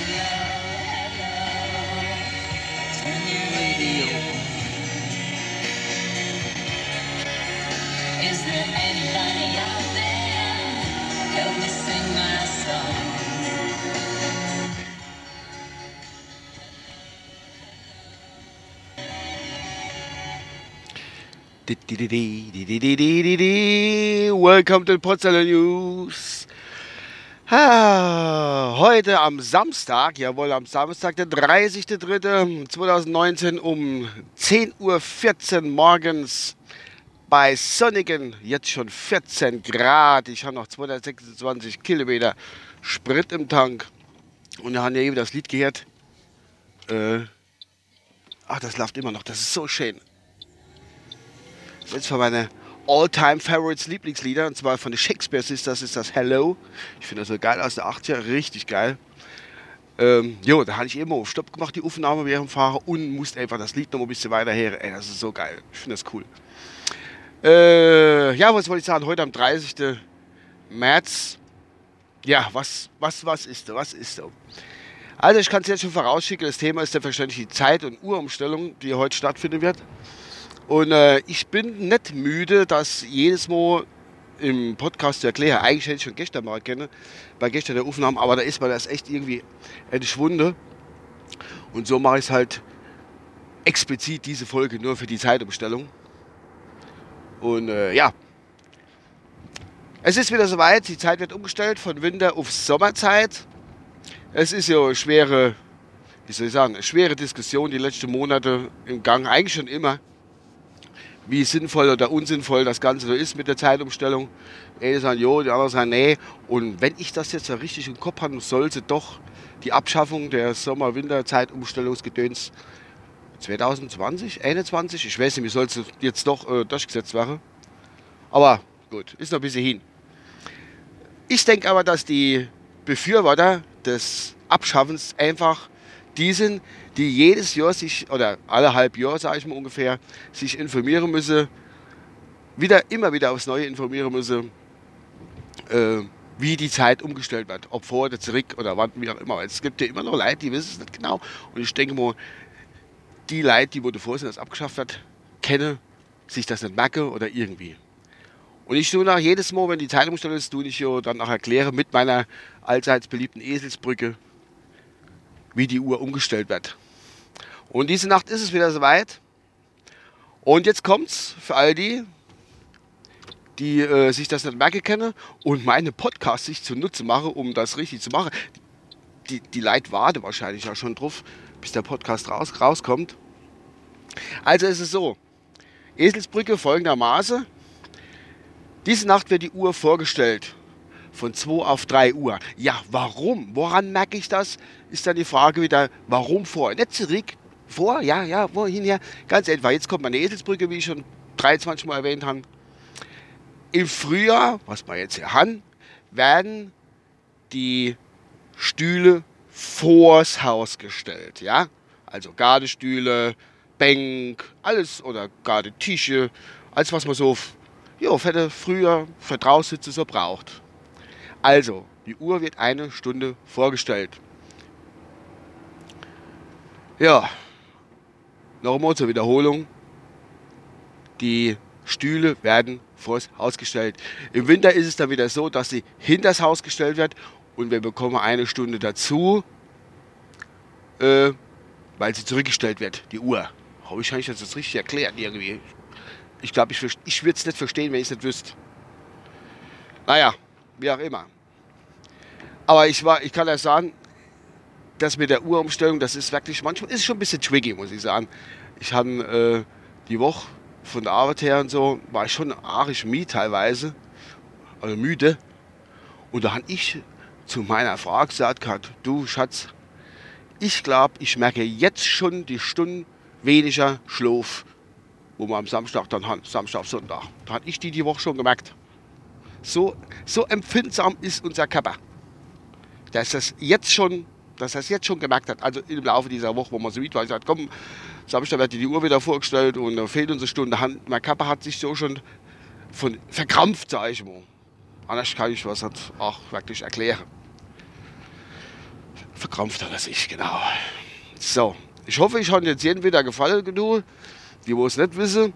Is there anybody out there? My song. Welcome to the Potsdamer News. Heute am Samstag, jawohl, am Samstag, der 30.03.2019 um 10.14 Uhr morgens bei sonnigen, jetzt schon 14 Grad. Ich habe noch 226 Kilometer Sprit im Tank. Und wir haben ja eben das Lied gehört. Äh, ach, das läuft immer noch, das ist so schön. Jetzt von meinen All-Time-Favorites Lieblingslieder, und zwar von den Shakespeare Sisters ist das Hello. Ich finde das so geil aus der 80er, richtig geil. Ähm, jo, da hatte ich immer auf Stopp gemacht, die Aufnahme während dem Fahren und musste einfach das Lied noch ein bisschen weiter her. Ey, das ist so geil. Ich finde das cool. Äh, ja, was wollte ich sagen? Heute am 30. März. Ja, was, was, was ist so? Was ist so? Also, ich kann es jetzt schon vorausschicken. Das Thema ist selbstverständlich die Zeit- und Uhrumstellung, die heute stattfinden wird. Und äh, ich bin nicht müde, das jedes Mal im Podcast zu erklären. Eigentlich hätte ich schon gestern mal kennen, bei gestern der Aufnahme, aber da ist mir das echt irgendwie entschwunden. Und so mache ich es halt explizit diese Folge nur für die Zeitumstellung. Und äh, ja, es ist wieder soweit, die Zeit wird umgestellt von Winter auf Sommerzeit. Es ist ja eine schwere, wie soll ich sagen, eine schwere Diskussion die letzten Monate im Gang, eigentlich schon immer wie sinnvoll oder unsinnvoll das Ganze so ist mit der Zeitumstellung. Eine sagen jo, die anderen sagen nee. Und wenn ich das jetzt richtig im Kopf haben sollte, doch die Abschaffung der Sommer-Winter-Zeitumstellungsgedöns 2020, 21, ich weiß nicht, wie soll es jetzt doch äh, durchgesetzt werden. Aber gut, ist noch ein bisschen hin. Ich denke aber, dass die Befürworter des Abschaffens einfach die sind, die jedes Jahr sich, oder alle halb Jahr, sage ich mal ungefähr, sich informieren müssen, wieder, immer wieder aufs Neue informieren müssen, äh, wie die Zeit umgestellt wird. Ob vor oder zurück oder wann, wie auch immer. Es gibt ja immer noch Leute, die wissen es nicht genau. Und ich denke mal, die Leute, die wo davor sind, dass abgeschafft wird, kennen sich das nicht merken oder irgendwie. Und ich tue nach jedes Mal, wenn die Zeitumstellung ist, tue ich ja dann auch erklären mit meiner allseits beliebten Eselsbrücke, wie die Uhr umgestellt wird. Und diese Nacht ist es wieder soweit. Und jetzt kommt's für all die, die äh, sich das nicht merken können und meine Podcasts sich zunutze machen, um das richtig zu machen. Die, die Leute warten wahrscheinlich ja schon drauf, bis der Podcast raus, rauskommt. Also ist es so. Eselsbrücke folgendermaßen. Diese Nacht wird die Uhr vorgestellt. Von 2 auf 3 Uhr. Ja, warum? Woran merke ich das? Ist dann die Frage wieder, warum vor? Nicht zurück, vor, ja, ja, wohin her? Ganz einfach. Jetzt kommt meine Eselsbrücke, wie ich schon 23 Mal erwähnt habe. Im Frühjahr, was wir jetzt hier haben, werden die Stühle vors Haus gestellt. Ja? Also Gardestühle, Bänk, alles oder Gardetische, alles was man so für den früher für draußen so braucht. Also, die Uhr wird eine Stunde vorgestellt. Ja, nochmal zur Wiederholung. Die Stühle werden vors Haus gestellt. Im Winter ist es dann wieder so, dass sie hinter das Haus gestellt wird und wir bekommen eine Stunde dazu, äh, weil sie zurückgestellt wird, die Uhr. Habe ich eigentlich das jetzt richtig erklärt irgendwie? Ich glaube, ich, ich würde es nicht verstehen, wenn ich es nicht wüsste. Naja, wie auch immer. Aber ich, war, ich kann ja sagen, das mit der Uhrumstellung, das ist wirklich manchmal ist schon ein bisschen tricky, muss ich sagen. Ich habe äh, die Woche von der Arbeit her und so, war ich schon arisch müde teilweise, also müde. Und da habe ich zu meiner Frau gesagt, du Schatz, ich glaube, ich merke jetzt schon die Stunden weniger Schlaf, wo wir am Samstag dann haben, Samstag, Sonntag. Da habe ich die die Woche schon gemerkt. So, so empfindsam ist unser Körper. Dass das jetzt schon, dass das jetzt schon gemerkt hat, also im Laufe dieser Woche, wo man so ich gesagt, komm, Samstag wird die Uhr wieder vorgestellt und da fehlt uns eine Stunde. Hand- Mein Körper hat sich so schon von verkrampft, sage ich mal. Anders kann ich was halt auch wirklich erklären. Verkrampfter als ich, genau. So, ich hoffe, ich habe jetzt jedem wieder gefallen genug, die wo es nicht wissen.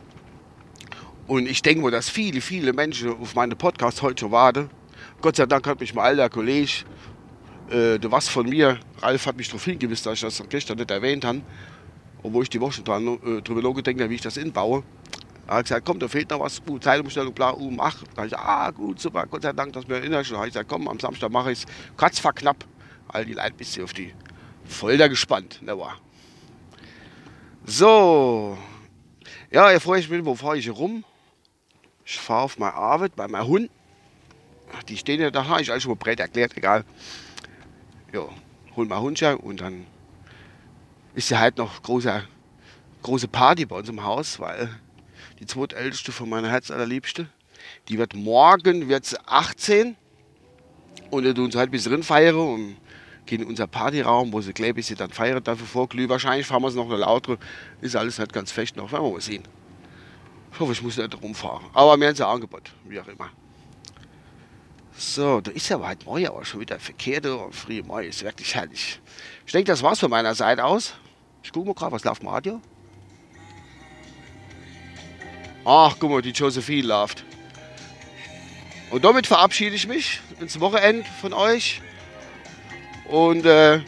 Und ich denke, dass viele, viele Menschen auf meinen Podcast heute schon warten. Gott sei Dank hat mich mein alter Kollege, äh, der was von mir, Ralf hat mich darauf hingewiesen, dass ich das gestern nicht erwähnt habe, obwohl ich die Woche schon dran, äh, drüber nachgedacht habe, wie ich das inbaue. Er hat gesagt, komm, da fehlt noch was, uh, Zeitumstellung, bla, uh, mach. Da habe ich gesagt, ah, gut, super, Gott sei Dank, dass mir erinnerst. Da habe ich gesagt, komm, am Samstag mache ich es, katz verknapp. All die Leute bist du auf die Folter gespannt, ne war. So, ja, freue ich mich, wo fahre ich rum? Ich fahre auf meine Arbeit bei meinem Hund. Die stehen ja da, ich alles schon mal breit erklärt, egal. Ja, hol Hund ja und dann ist ja halt noch große, große Party bei uns im Haus, weil die zweitälteste von meiner Herzallerliebste, die wird morgen wird 18 und wir tun uns halt ein bisschen feiern und gehen in unser Partyraum, wo sie ich sie dann feiern dafür vorglühen. Wahrscheinlich fahren wir es noch eine lautere, ist alles nicht ganz fest noch, werden wir mal sehen. Ich hoffe, ich muss nicht rumfahren. Aber mir haben sie Angebot, wie auch immer. So, da ist ja weit Mai, aber schon wieder verkehrt. Und frühe Mai ist wirklich herrlich. Ich denke, das war's von meiner Seite aus. Ich gucke mal gerade, was läuft im Radio? Ach, guck mal, die Josephine läuft. Und damit verabschiede ich mich ins Wochenende von euch. Und äh,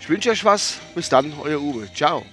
ich wünsche euch was. Bis dann, euer Uwe. Ciao.